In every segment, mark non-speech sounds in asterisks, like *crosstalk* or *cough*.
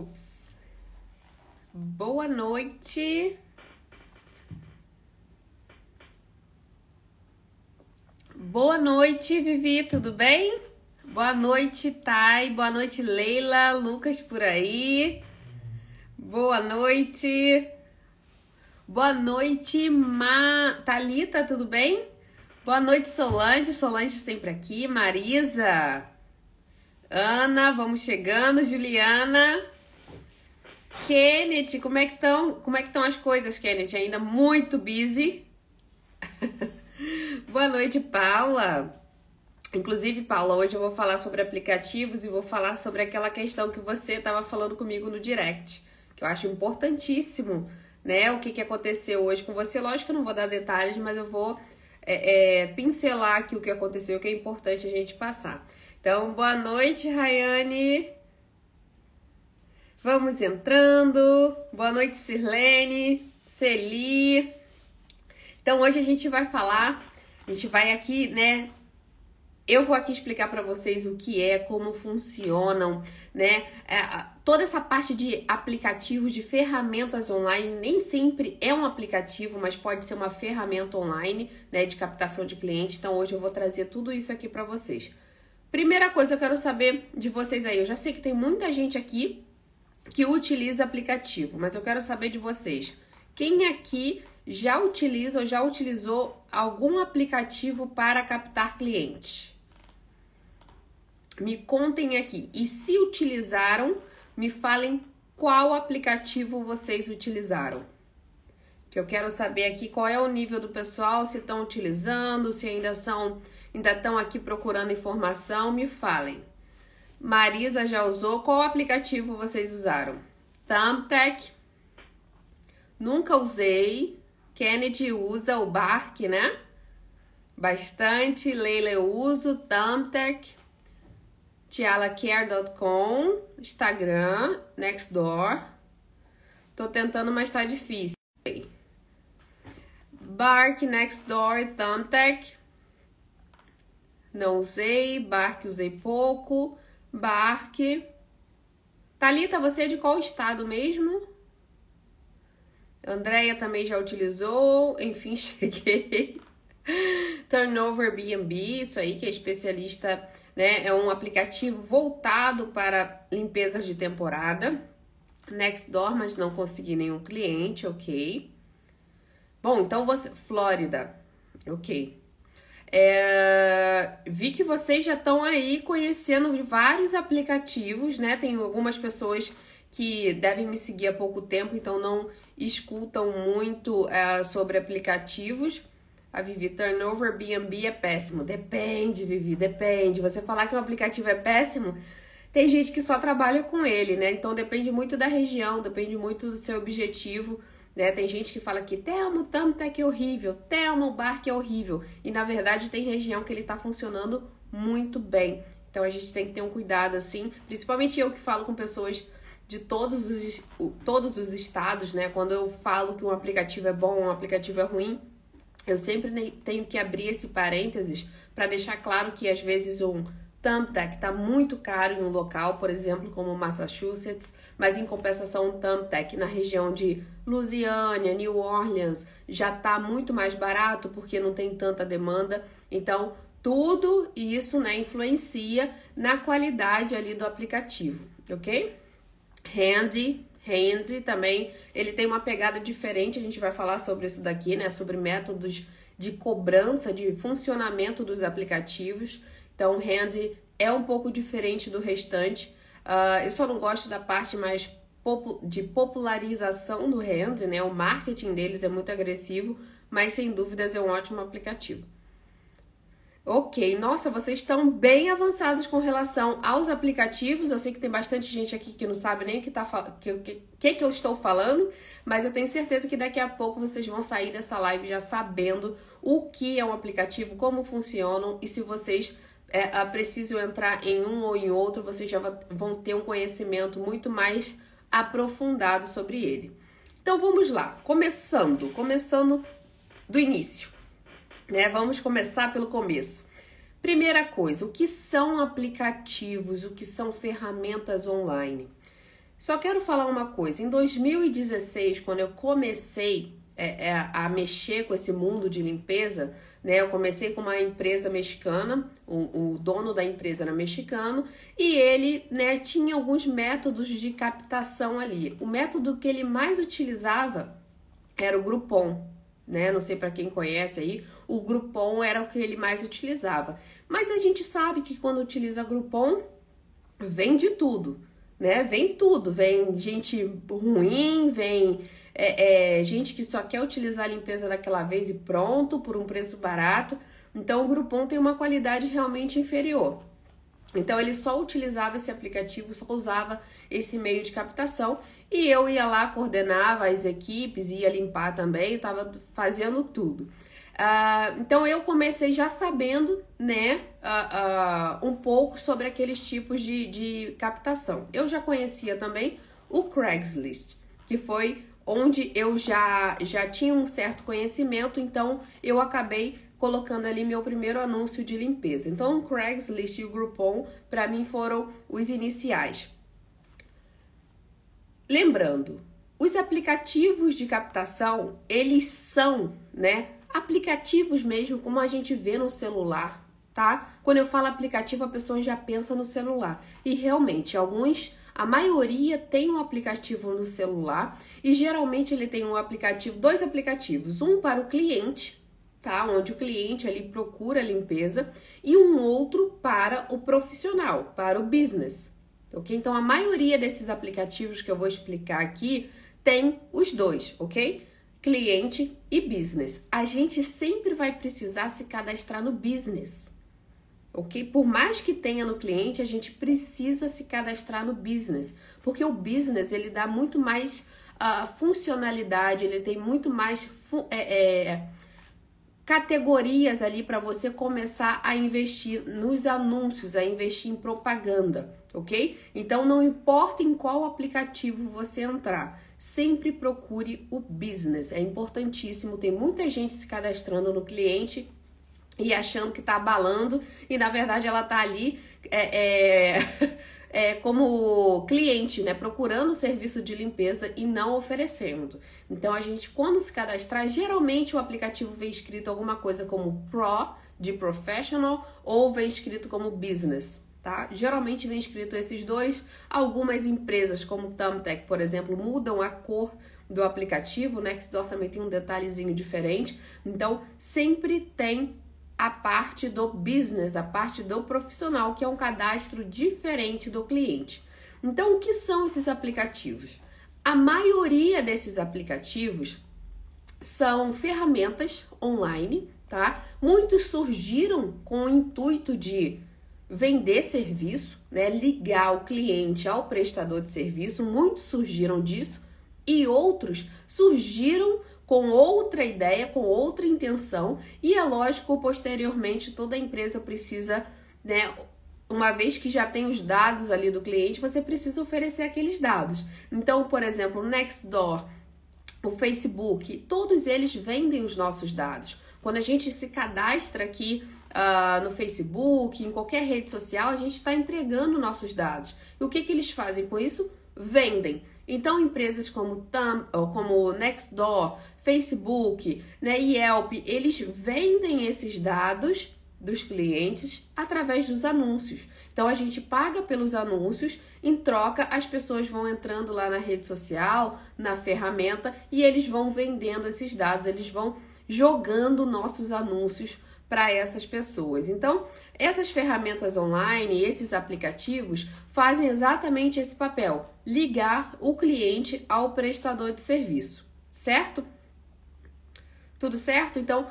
Ups. Boa noite. Boa noite, Vivi, tudo bem? Boa noite, Thay. Boa noite, Leila. Lucas por aí. Boa noite. Boa noite, Ma... Thalita, tudo bem? Boa noite, Solange. Solange sempre aqui. Marisa. Ana, vamos chegando. Juliana. Kenneth, como é que estão? Como é que estão as coisas, Kenneth? Ainda muito busy. *laughs* Boa noite, Paula. Inclusive, Paula, hoje eu vou falar sobre aplicativos e vou falar sobre aquela questão que você estava falando comigo no direct, que eu acho importantíssimo, né? O que, que aconteceu hoje com você. Lógico que eu não vou dar detalhes, mas eu vou é, é, pincelar aqui o que aconteceu, que é importante a gente passar. Então, boa noite, Rayane. Vamos entrando. Boa noite, Sirlene, Celi. Então, hoje a gente vai falar, a gente vai aqui, né, eu vou aqui explicar para vocês o que é, como funcionam, né? É, toda essa parte de aplicativos, de ferramentas online, nem sempre é um aplicativo, mas pode ser uma ferramenta online, né, de captação de cliente. Então hoje eu vou trazer tudo isso aqui para vocês. Primeira coisa eu quero saber de vocês aí. Eu já sei que tem muita gente aqui que utiliza aplicativo, mas eu quero saber de vocês. Quem aqui já utiliza ou já utilizou algum aplicativo para captar clientes? Me contem aqui. E se utilizaram, me falem qual aplicativo vocês utilizaram. Que eu quero saber aqui qual é o nível do pessoal, se estão utilizando, se ainda são, ainda estão aqui procurando informação, me falem. Marisa já usou, qual aplicativo vocês usaram? Thumbtack. Nunca usei. Kennedy usa o Bark, né? Bastante. Leila eu uso. Thumbtack tialacare.com, Instagram, Nextdoor. Tô tentando, mas tá difícil. Bark, Nextdoor, Thumbtack. Não usei. Bark usei pouco. Bark. Talita, você é de qual estado mesmo? Andréia também já utilizou. Enfim, *laughs* cheguei. Turnover BNB, isso aí que é especialista né? É um aplicativo voltado para limpezas de temporada. Nextdoor, mas não consegui nenhum cliente, ok. Bom, então você. Flórida, ok. É, vi que vocês já estão aí conhecendo vários aplicativos, né? Tem algumas pessoas que devem me seguir há pouco tempo, então não escutam muito é, sobre aplicativos. A Vivi, turnover BNB é péssimo. Depende, Vivi, depende. Você falar que o aplicativo é péssimo, tem gente que só trabalha com ele, né? Então depende muito da região, depende muito do seu objetivo. Né? Tem gente que fala que Telmo, Thumbtack é horrível, Telmo, Bark é horrível. E na verdade tem região que ele tá funcionando muito bem. Então a gente tem que ter um cuidado assim, principalmente eu que falo com pessoas de todos os, todos os estados, né? Quando eu falo que um aplicativo é bom, um aplicativo é ruim, eu sempre tenho que abrir esse parênteses para deixar claro que às vezes um Thumbtack está muito caro em um local, por exemplo, como Massachusetts, mas em compensação Thumbtack na região de Louisiana, New Orleans já está muito mais barato porque não tem tanta demanda. Então, tudo isso né, influencia na qualidade ali do aplicativo, ok? Handy Handy também, ele tem uma pegada diferente, a gente vai falar sobre isso daqui, né? Sobre métodos de cobrança, de funcionamento dos aplicativos. Então, Handy é um pouco diferente do restante. Uh, eu só não gosto da parte mais de popularização do Handy, né? O marketing deles é muito agressivo, mas sem dúvidas é um ótimo aplicativo. Ok, nossa, vocês estão bem avançados com relação aos aplicativos. Eu sei que tem bastante gente aqui que não sabe nem o que, tá, que, que, que eu estou falando, mas eu tenho certeza que daqui a pouco vocês vão sair dessa live já sabendo o que é um aplicativo, como funcionam e se vocês é, precisam entrar em um ou em outro, vocês já vão ter um conhecimento muito mais aprofundado sobre ele. Então vamos lá, começando, começando do início. Né? Vamos começar pelo começo. Primeira coisa, o que são aplicativos, o que são ferramentas online? Só quero falar uma coisa. Em 2016, quando eu comecei é, é, a mexer com esse mundo de limpeza, né? Eu comecei com uma empresa mexicana, o, o, dono da empresa era mexicano e ele, né, tinha alguns métodos de captação ali. O método que ele mais utilizava era o Groupon, né? Não sei para quem conhece aí, o Groupon era o que ele mais utilizava. Mas a gente sabe que quando utiliza Groupon, vem de tudo, né? Vem tudo, vem gente ruim, vem é, é, gente que só quer utilizar a limpeza daquela vez e pronto, por um preço barato. Então o Groupon tem uma qualidade realmente inferior. Então ele só utilizava esse aplicativo, só usava esse meio de captação e eu ia lá, coordenava as equipes, ia limpar também, estava fazendo tudo. Uh, então eu comecei já sabendo, né, uh, uh, um pouco sobre aqueles tipos de, de captação. Eu já conhecia também o Craigslist, que foi onde eu já, já tinha um certo conhecimento, então eu acabei colocando ali meu primeiro anúncio de limpeza. Então, o Craigslist e o Groupon, para mim, foram os iniciais. Lembrando, os aplicativos de captação, eles são, né, aplicativos mesmo, como a gente vê no celular, tá? Quando eu falo aplicativo, a pessoa já pensa no celular. E realmente, alguns a maioria tem um aplicativo no celular e geralmente ele tem um aplicativo, dois aplicativos, um para o cliente, tá? Onde o cliente ali procura limpeza e um outro para o profissional, para o business. OK? Então a maioria desses aplicativos que eu vou explicar aqui tem os dois, OK? Cliente e business. A gente sempre vai precisar se cadastrar no business ok? Por mais que tenha no cliente, a gente precisa se cadastrar no business, porque o business ele dá muito mais uh, funcionalidade, ele tem muito mais é, é, categorias ali para você começar a investir nos anúncios, a investir em propaganda, ok? Então não importa em qual aplicativo você entrar. Sempre procure o business, é importantíssimo. Tem muita gente se cadastrando no cliente e achando que tá abalando, e na verdade ela tá ali é, é, *laughs* é, como cliente, né? Procurando serviço de limpeza e não oferecendo. Então a gente, quando se cadastrar, geralmente o aplicativo vem escrito alguma coisa como Pro, de Professional, ou vem escrito como Business. Tá? Geralmente vem escrito esses dois. Algumas empresas, como o Thumbtack, por exemplo, mudam a cor do aplicativo, né? Nextdoor também tem um detalhezinho diferente. Então, sempre tem a parte do business, a parte do profissional, que é um cadastro diferente do cliente. Então, o que são esses aplicativos? A maioria desses aplicativos são ferramentas online, tá? Muitos surgiram com o intuito de vender serviço, né? Ligar o cliente ao prestador de serviço, muitos surgiram disso e outros surgiram com outra ideia, com outra intenção, e é lógico, posteriormente toda empresa precisa, né, uma vez que já tem os dados ali do cliente, você precisa oferecer aqueles dados. Então, por exemplo, o Nextdoor, o Facebook, todos eles vendem os nossos dados. Quando a gente se cadastra aqui uh, no Facebook, em qualquer rede social, a gente está entregando nossos dados. E o que, que eles fazem com isso? Vendem. Então, empresas como, Tam, como Nextdoor, Facebook né, Yelp, eles vendem esses dados dos clientes através dos anúncios. Então a gente paga pelos anúncios, em troca as pessoas vão entrando lá na rede social, na ferramenta e eles vão vendendo esses dados, eles vão jogando nossos anúncios para essas pessoas. Então, essas ferramentas online, esses aplicativos fazem exatamente esse papel: ligar o cliente ao prestador de serviço, certo? Tudo certo? Então,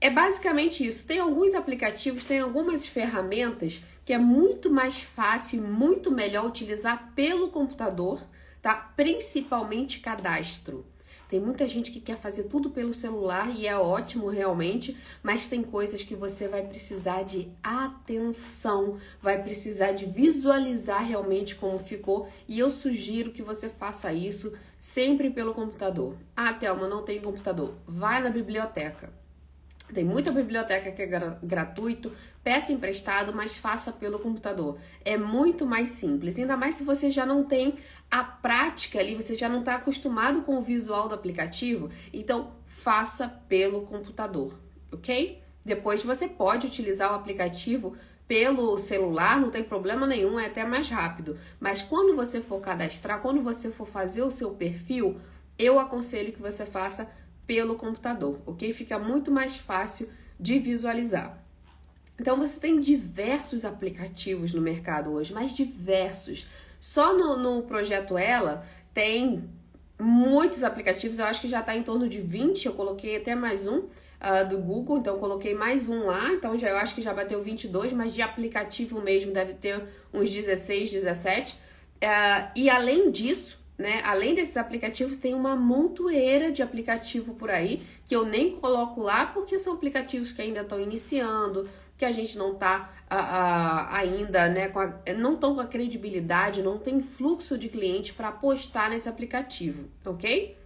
é basicamente isso. Tem alguns aplicativos, tem algumas ferramentas que é muito mais fácil e muito melhor utilizar pelo computador, tá? Principalmente cadastro. Tem muita gente que quer fazer tudo pelo celular e é ótimo realmente, mas tem coisas que você vai precisar de atenção, vai precisar de visualizar realmente como ficou e eu sugiro que você faça isso sempre pelo computador. Ah, Thelma, não tenho computador. Vai na biblioteca. Tem muita biblioteca que é gratuito, peça emprestado, mas faça pelo computador. É muito mais simples, ainda mais se você já não tem a prática ali, você já não está acostumado com o visual do aplicativo, então faça pelo computador, ok? Depois você pode utilizar o aplicativo pelo celular, não tem problema nenhum, é até mais rápido. Mas quando você for cadastrar, quando você for fazer o seu perfil, eu aconselho que você faça pelo computador, ok? Fica muito mais fácil de visualizar. Então você tem diversos aplicativos no mercado hoje, mas diversos. Só no, no projeto Ela tem muitos aplicativos, eu acho que já está em torno de 20, eu coloquei até mais um uh, do Google, então coloquei mais um lá, então já eu acho que já bateu 22, mas de aplicativo mesmo deve ter uns 16, 17. Uh, e além disso, né? Além desses aplicativos, tem uma montoeira de aplicativo por aí que eu nem coloco lá porque são aplicativos que ainda estão iniciando, que a gente não está ainda, né? A, não estão com a credibilidade, não tem fluxo de cliente para apostar nesse aplicativo, ok?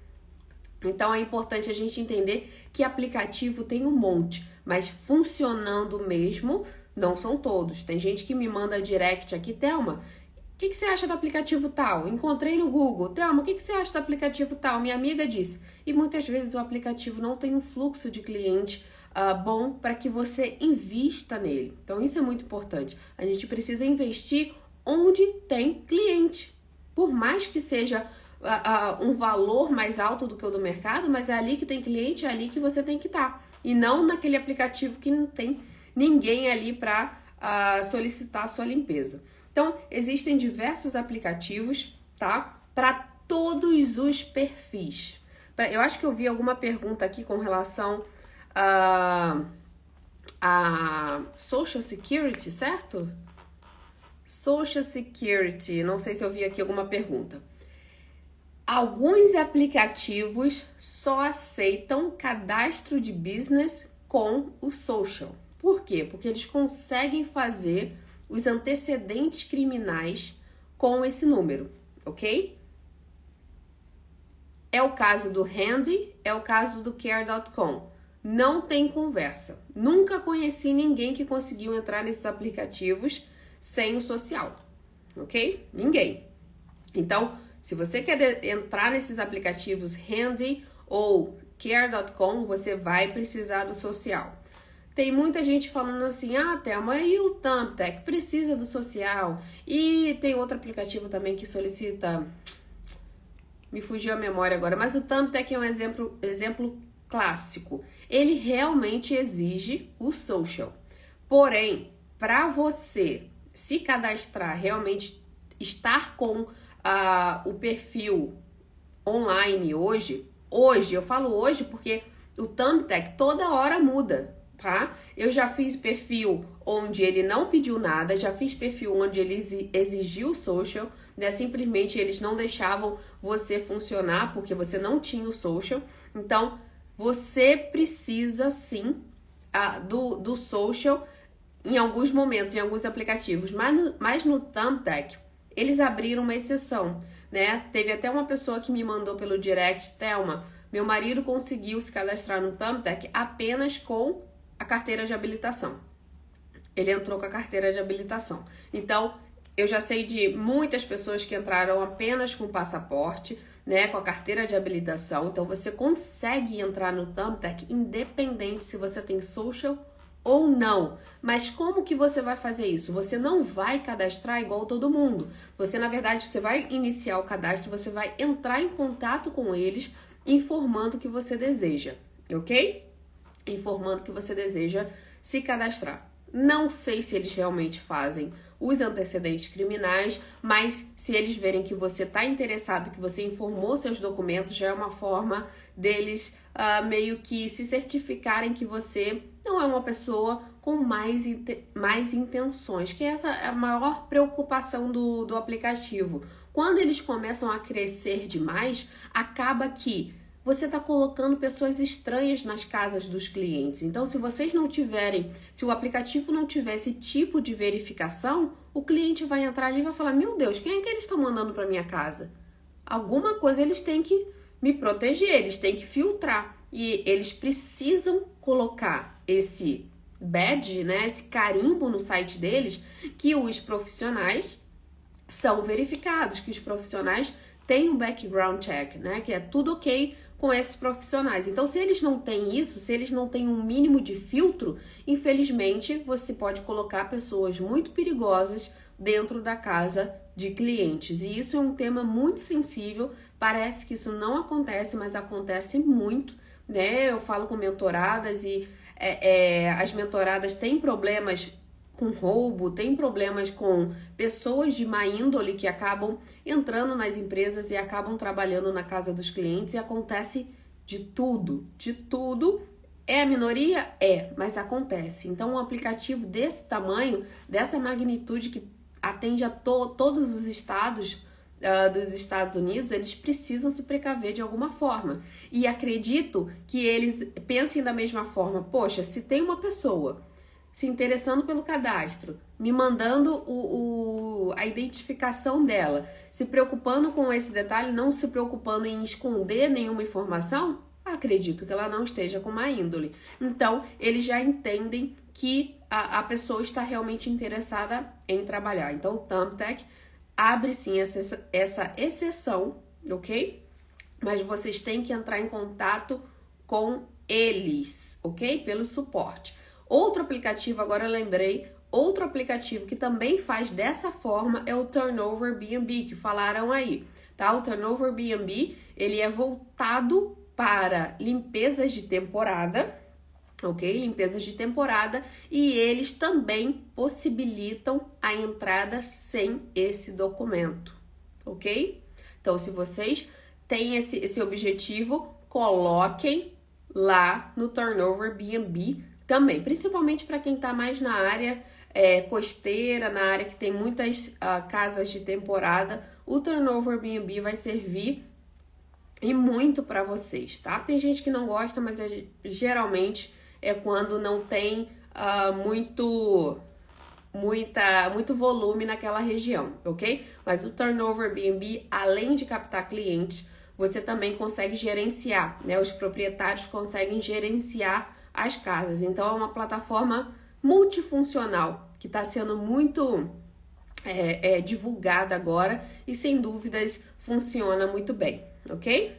Então é importante a gente entender que aplicativo tem um monte, mas funcionando mesmo não são todos. Tem gente que me manda direct aqui, Thelma, o que, que, você acha do aplicativo tal? Encontrei no Google. Thelma, o que, que, você acha do aplicativo tal? Minha amiga disse. E muitas vezes o aplicativo não tem um fluxo de cliente uh, bom para que você invista nele. Então isso é muito importante. A gente precisa investir onde tem cliente. Por mais que seja uh, uh, um valor mais alto do que o do mercado, mas é ali que tem cliente, é ali que você tem que estar. Tá. E não naquele aplicativo que não tem ninguém ali para solicitar a sua limpeza. Então, existem diversos aplicativos, tá? Para todos os perfis. Eu acho que eu vi alguma pergunta aqui com relação a, a Social Security, certo? Social Security, não sei se eu vi aqui alguma pergunta. Alguns aplicativos só aceitam cadastro de business com o social. Por quê? Porque eles conseguem fazer os antecedentes criminais com esse número, ok? É o caso do Handy, é o caso do Care.com. Não tem conversa. Nunca conheci ninguém que conseguiu entrar nesses aplicativos sem o social, ok? Ninguém. Então, se você quer entrar nesses aplicativos Handy ou Care.com, você vai precisar do social. Tem muita gente falando assim: ah, Thelma, e o Thumbtack precisa do social? E tem outro aplicativo também que solicita. Me fugiu a memória agora, mas o Thumbtack é um exemplo, exemplo clássico. Ele realmente exige o social. Porém, para você se cadastrar, realmente estar com uh, o perfil online hoje, hoje, eu falo hoje porque o Thumbtack toda hora muda tá? Eu já fiz perfil onde ele não pediu nada, já fiz perfil onde ele exigiu social, né? Simplesmente eles não deixavam você funcionar porque você não tinha o social. Então, você precisa sim a, do, do social em alguns momentos, em alguns aplicativos, mas no, mas no Thumbtack eles abriram uma exceção, né? Teve até uma pessoa que me mandou pelo direct, Thelma, meu marido conseguiu se cadastrar no Thumbtack apenas com a carteira de habilitação. Ele entrou com a carteira de habilitação. Então, eu já sei de muitas pessoas que entraram apenas com passaporte, né, com a carteira de habilitação. Então, você consegue entrar no Thumbtack independente se você tem social ou não. Mas como que você vai fazer isso? Você não vai cadastrar igual todo mundo. Você, na verdade, você vai iniciar o cadastro, você vai entrar em contato com eles, informando o que você deseja, ok? Informando que você deseja se cadastrar. Não sei se eles realmente fazem os antecedentes criminais, mas se eles verem que você está interessado, que você informou seus documentos, já é uma forma deles uh, meio que se certificarem que você não é uma pessoa com mais, mais intenções, que essa é a maior preocupação do, do aplicativo. Quando eles começam a crescer demais, acaba que você está colocando pessoas estranhas nas casas dos clientes. Então, se vocês não tiverem, se o aplicativo não tiver esse tipo de verificação, o cliente vai entrar ali e vai falar: Meu Deus, quem é que eles estão mandando para minha casa? Alguma coisa eles têm que me proteger, eles têm que filtrar. e eles precisam colocar esse badge, né, esse carimbo no site deles, que os profissionais são verificados, que os profissionais têm um background check, né, que é tudo ok com esses profissionais. Então, se eles não têm isso, se eles não têm um mínimo de filtro, infelizmente você pode colocar pessoas muito perigosas dentro da casa de clientes. E isso é um tema muito sensível. Parece que isso não acontece, mas acontece muito, né? Eu falo com mentoradas e é, é, as mentoradas têm problemas com roubo, tem problemas com pessoas de má índole que acabam entrando nas empresas e acabam trabalhando na casa dos clientes e acontece de tudo, de tudo. É a minoria? É, mas acontece. Então, um aplicativo desse tamanho, dessa magnitude que atende a to todos os estados uh, dos Estados Unidos, eles precisam se precaver de alguma forma. E acredito que eles pensem da mesma forma: poxa, se tem uma pessoa se interessando pelo cadastro, me mandando o, o, a identificação dela, se preocupando com esse detalhe, não se preocupando em esconder nenhuma informação, acredito que ela não esteja com má índole. Então, eles já entendem que a, a pessoa está realmente interessada em trabalhar. Então, o Thumbtack abre sim essa, essa exceção, ok? Mas vocês têm que entrar em contato com eles, ok? Pelo suporte. Outro aplicativo, agora eu lembrei, outro aplicativo que também faz dessa forma é o Turnover B&B, que falaram aí, tá? O Turnover B&B, ele é voltado para limpezas de temporada, ok? Limpezas de temporada e eles também possibilitam a entrada sem esse documento, ok? Então, se vocês têm esse, esse objetivo, coloquem lá no Turnover B&B também, principalmente para quem está mais na área é, costeira, na área que tem muitas uh, casas de temporada, o turnover B&B vai servir e muito para vocês, tá? Tem gente que não gosta, mas é, geralmente é quando não tem uh, muito muita muito volume naquela região, ok? Mas o turnover B&B, além de captar clientes, você também consegue gerenciar, né? Os proprietários conseguem gerenciar as casas. Então é uma plataforma multifuncional que está sendo muito é, é, divulgada agora e sem dúvidas funciona muito bem, ok?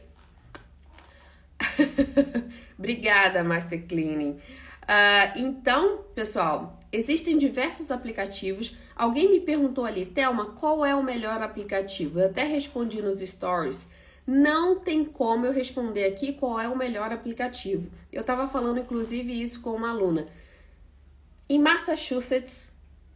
*laughs* Obrigada, Master Cleaning. Uh, então, pessoal, existem diversos aplicativos. Alguém me perguntou ali, Thelma, qual é o melhor aplicativo? Eu até respondi nos stories não tem como eu responder aqui qual é o melhor aplicativo. Eu estava falando inclusive isso com uma aluna. Em Massachusetts,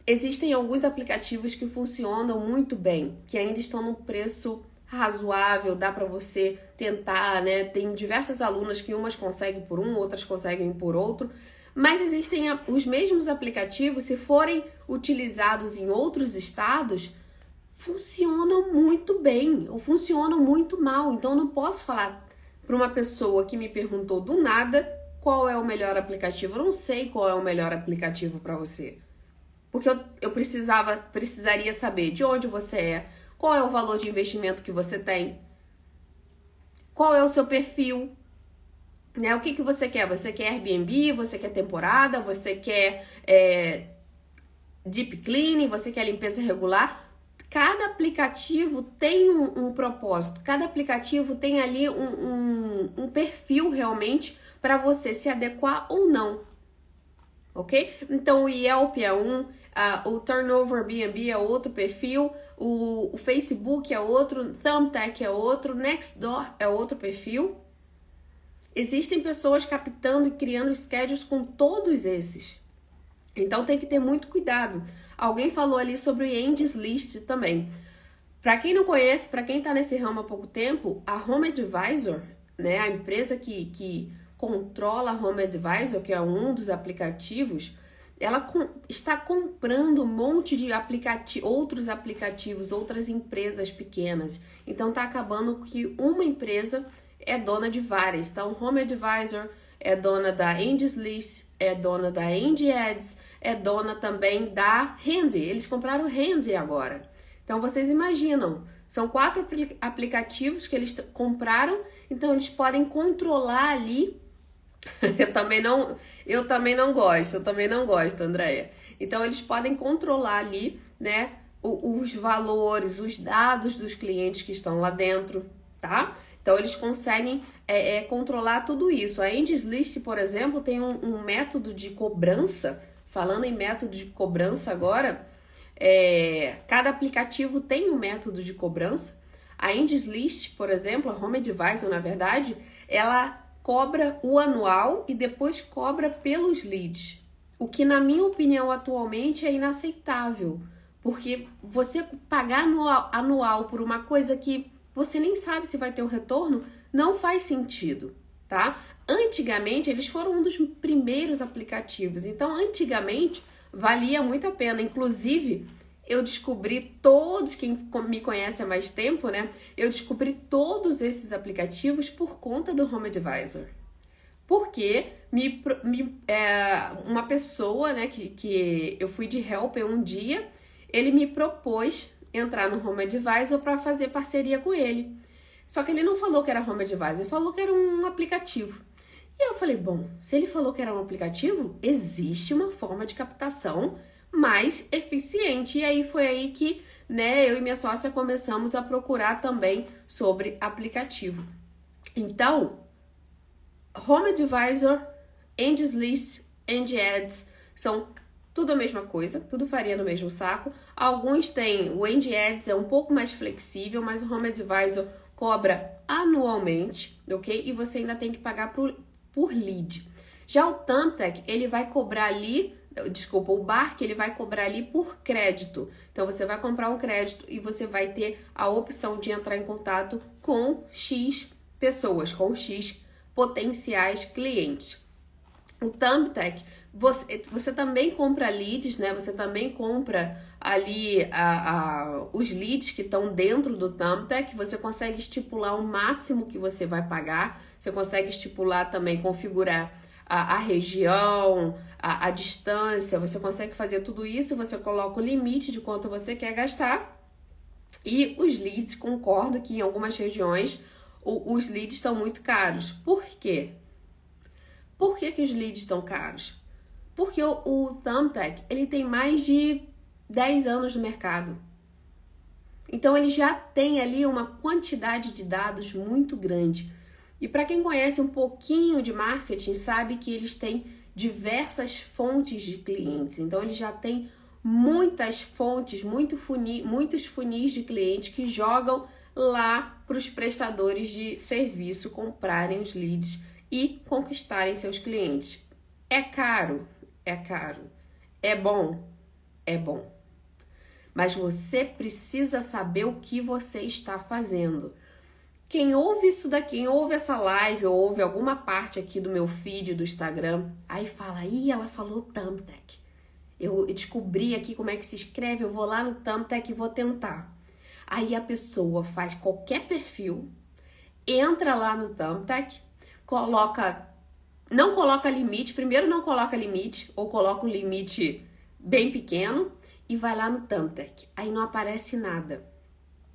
existem alguns aplicativos que funcionam muito bem, que ainda estão num preço razoável, dá para você tentar, né? Tem diversas alunas que umas conseguem por um, outras conseguem por outro, mas existem os mesmos aplicativos, se forem utilizados em outros estados, funcionam muito bem ou funcionam muito mal. Então eu não posso falar para uma pessoa que me perguntou do nada qual é o melhor aplicativo. Eu não sei qual é o melhor aplicativo para você. Porque eu, eu precisava, precisaria saber de onde você é, qual é o valor de investimento que você tem, qual é o seu perfil, né? O que, que você quer? Você quer Airbnb? Você quer temporada? Você quer é, deep cleaning? Você quer limpeza regular? Cada aplicativo tem um, um propósito, cada aplicativo tem ali um, um, um perfil realmente para você se adequar ou não, ok? Então o Yelp é um, uh, o Turnover B&B é outro perfil, o, o Facebook é outro, Thumbtack é outro, Nextdoor é outro perfil. Existem pessoas captando e criando schedules com todos esses. Então tem que ter muito cuidado. Alguém falou ali sobre Angie's List também. Para quem não conhece, para quem está nesse ramo há pouco tempo, a Home Advisor, né, a empresa que, que controla a Home Advisor, que é um dos aplicativos, ela com, está comprando um monte de aplicati outros aplicativos, outras empresas pequenas. Então está acabando que uma empresa é dona de várias. Então, Home Advisor é dona da Angie's List, é dona da Angie Ads, é dona também da Handy. Eles compraram Handy agora. Então vocês imaginam, são quatro aplicativos que eles compraram, então eles podem controlar ali *laughs* eu também não, eu também não gosto, eu também não gosto, Andréia. Então eles podem controlar ali, né, os valores, os dados dos clientes que estão lá dentro, tá? Então eles conseguem é, é, controlar tudo isso. A Andy's List, por exemplo, tem um, um, método de cobrança. Falando em método de cobrança agora, é, cada aplicativo tem um método de cobrança. A Andy's List, por exemplo, a Home Advisor, na verdade, ela cobra o anual e depois cobra pelos leads. O que, na minha opinião, atualmente é inaceitável. Porque você pagar anual, anual por uma coisa que você nem sabe se vai ter o retorno, não faz sentido, tá? Antigamente, eles foram um dos primeiros aplicativos. Então, antigamente, valia muito a pena. Inclusive, eu descobri todos, quem me conhece há mais tempo, né? Eu descobri todos esses aplicativos por conta do Home Advisor. Porque me, me é, uma pessoa, né, que, que eu fui de helper um dia, ele me propôs entrar no Home Advisor para fazer parceria com ele. Só que ele não falou que era Home Advisor, ele falou que era um aplicativo. E eu falei, bom, se ele falou que era um aplicativo, existe uma forma de captação mais eficiente. E aí foi aí que, né, eu e minha sócia começamos a procurar também sobre aplicativo. Então, Home Advisor, Angie's List, Angie Ads são tudo a mesma coisa, tudo faria no mesmo saco. Alguns têm, o Angie Ads é um pouco mais flexível, mas o Home Advisor cobra anualmente, ok? E você ainda tem que pagar por lead. Já o Thumbtack, ele vai cobrar ali desculpa, o Bark ele vai cobrar ali por crédito. Então você vai comprar um crédito e você vai ter a opção de entrar em contato com X pessoas, com X potenciais clientes. O Thumbtack, você, você também compra leads, né? Você também compra ali a, a, os leads que estão dentro do Thumbtack. Você consegue estipular o máximo que você vai pagar. Você consegue estipular também, configurar a, a região, a, a distância, você consegue fazer tudo isso, você coloca o limite de quanto você quer gastar. E os leads, concordo que em algumas regiões o, os leads estão muito caros. Por quê? Por que, que os leads estão caros? Porque o, o Thumbtack ele tem mais de 10 anos no mercado. Então ele já tem ali uma quantidade de dados muito grande. E para quem conhece um pouquinho de marketing, sabe que eles têm diversas fontes de clientes. Então, eles já têm muitas fontes, muito muitos funis de clientes que jogam lá para os prestadores de serviço comprarem os leads e conquistarem seus clientes. É caro? É caro. É bom? É bom. Mas você precisa saber o que você está fazendo. Quem ouve isso daqui, quem ouve essa live ou ouve alguma parte aqui do meu feed do Instagram, aí fala, ih, ela falou Thumbtack. Eu descobri aqui como é que se escreve, eu vou lá no Thumbtack e vou tentar. Aí a pessoa faz qualquer perfil, entra lá no Thumbtack, coloca, não coloca limite, primeiro não coloca limite, ou coloca um limite bem pequeno, e vai lá no Thumbtack. Aí não aparece nada.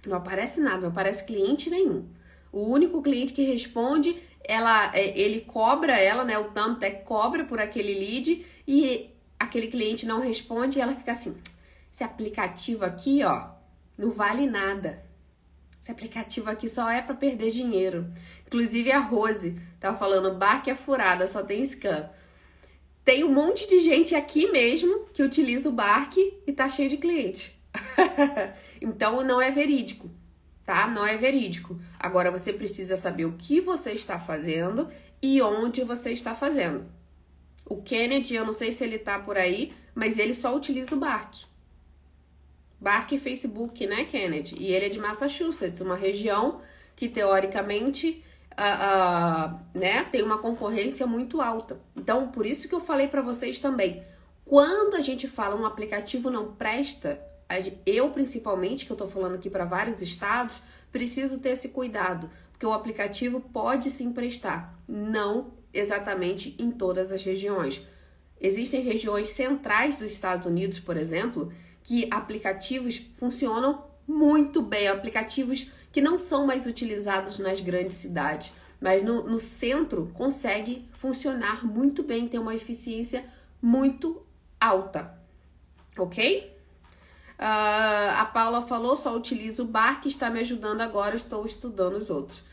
Não aparece nada, não aparece cliente nenhum. O único cliente que responde, ela, é, ele cobra ela, né? O Thumbtack cobra por aquele lead e aquele cliente não responde e ela fica assim: esse aplicativo aqui, ó, não vale nada. Esse aplicativo aqui só é para perder dinheiro. Inclusive a Rose tava falando, barque é furada, só tem scan. Tem um monte de gente aqui mesmo que utiliza o barque e tá cheio de cliente. *laughs* então não é verídico tá? Não é verídico. Agora você precisa saber o que você está fazendo e onde você está fazendo. O Kennedy, eu não sei se ele tá por aí, mas ele só utiliza o Bark. Bark e Facebook, né, Kennedy? E ele é de Massachusetts, uma região que teoricamente uh, uh, né, tem uma concorrência muito alta. Então, por isso que eu falei para vocês também. Quando a gente fala um aplicativo não presta, eu principalmente, que eu estou falando aqui para vários estados, preciso ter esse cuidado, porque o aplicativo pode se emprestar, não exatamente em todas as regiões. Existem regiões centrais dos Estados Unidos, por exemplo, que aplicativos funcionam muito bem, aplicativos que não são mais utilizados nas grandes cidades, mas no, no centro consegue funcionar muito bem, tem uma eficiência muito alta, ok? Uh, a Paula falou: só utilizo o bar que está me ajudando agora, estou estudando os outros.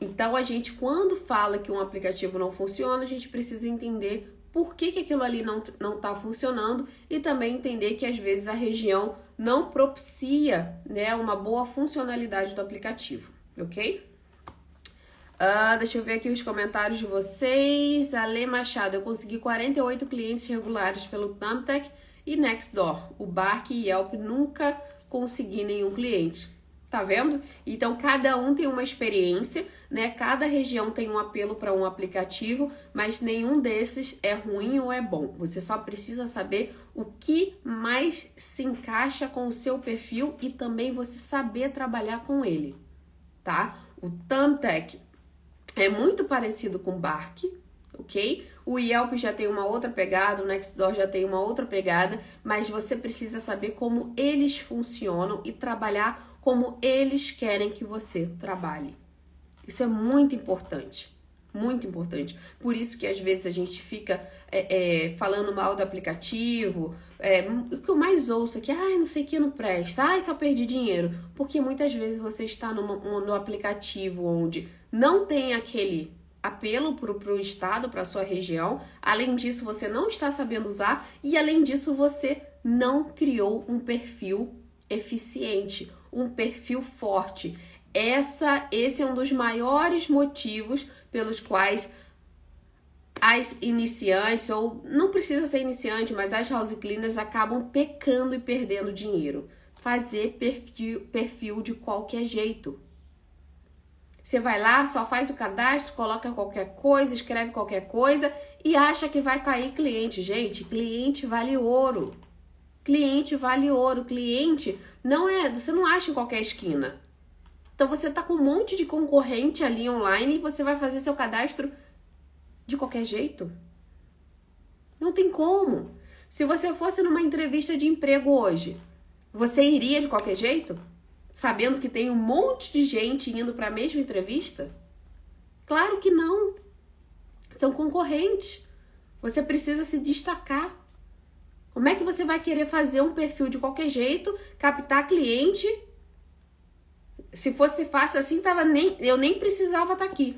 Então, a gente, quando fala que um aplicativo não funciona, a gente precisa entender por que, que aquilo ali não está funcionando e também entender que às vezes a região não propicia né, uma boa funcionalidade do aplicativo, ok? Uh, deixa eu ver aqui os comentários de vocês. Ale Machado, eu consegui 48 clientes regulares pelo Thumbtack e Nextdoor. O Bark e Yelp nunca consegui nenhum cliente. Tá vendo? Então cada um tem uma experiência, né? Cada região tem um apelo para um aplicativo, mas nenhum desses é ruim ou é bom. Você só precisa saber o que mais se encaixa com o seu perfil e também você saber trabalhar com ele, tá? O Thumbtack é muito parecido com o Bark, ok? O Yelp já tem uma outra pegada, o Nextdoor já tem uma outra pegada, mas você precisa saber como eles funcionam e trabalhar como eles querem que você trabalhe. Isso é muito importante. Muito importante. Por isso que às vezes a gente fica é, é, falando mal do aplicativo. É, o que eu mais ouço é que, ah, não sei o que não presta, ah, só perdi dinheiro. Porque muitas vezes você está numa, no aplicativo onde não tem aquele apelo para o estado, para a sua região. Além disso, você não está sabendo usar e além disso, você não criou um perfil eficiente um perfil forte. Essa, esse é um dos maiores motivos pelos quais as iniciantes, ou não precisa ser iniciante, mas as house cleaners acabam pecando e perdendo dinheiro. Fazer perfil, perfil de qualquer jeito. Você vai lá, só faz o cadastro, coloca qualquer coisa, escreve qualquer coisa e acha que vai cair cliente. Gente, cliente vale ouro. Cliente vale ouro. Cliente não é, você não acha em qualquer esquina. Então você tá com um monte de concorrente ali online e você vai fazer seu cadastro de qualquer jeito? Não tem como. Se você fosse numa entrevista de emprego hoje, você iria de qualquer jeito? Sabendo que tem um monte de gente indo para a mesma entrevista? Claro que não. São concorrentes. Você precisa se destacar. Como é que você vai querer fazer um perfil de qualquer jeito, captar cliente? Se fosse fácil assim, tava nem, eu nem precisava estar tá aqui.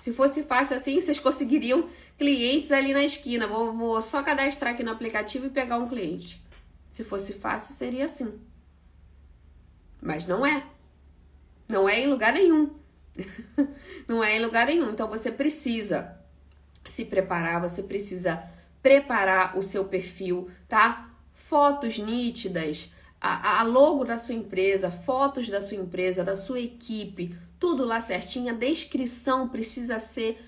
Se fosse fácil assim, vocês conseguiriam clientes ali na esquina. Vou, vou só cadastrar aqui no aplicativo e pegar um cliente. Se fosse fácil, seria assim. Mas não é. Não é em lugar nenhum. *laughs* não é em lugar nenhum. Então você precisa se preparar, você precisa preparar o seu perfil, tá? Fotos nítidas, a, a logo da sua empresa, fotos da sua empresa, da sua equipe, tudo lá certinho. A descrição precisa ser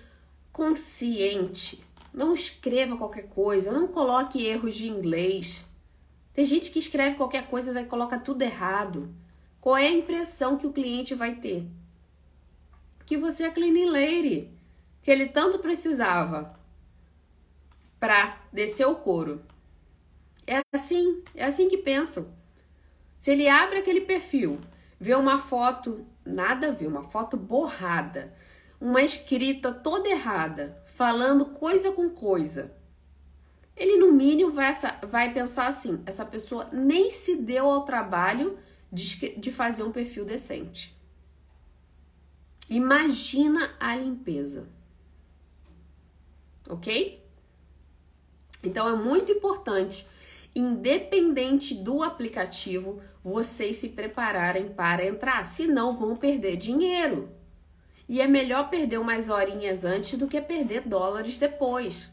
consciente. Não escreva qualquer coisa, não coloque erros de inglês. Tem gente que escreve qualquer coisa e coloca tudo errado. Qual é a impressão que o cliente vai ter? Que você é clean lady, que ele tanto precisava para descer o couro. É assim, é assim que pensam. Se ele abre aquele perfil, vê uma foto, nada a ver, uma foto borrada, uma escrita toda errada, falando coisa com coisa, ele no mínimo vai, vai pensar assim: essa pessoa nem se deu ao trabalho de, fazer um perfil decente. Imagina a limpeza. Ok? Então é muito importante, independente do aplicativo, vocês se prepararem para entrar, senão vão perder dinheiro. E é melhor perder umas horinhas antes do que perder dólares depois.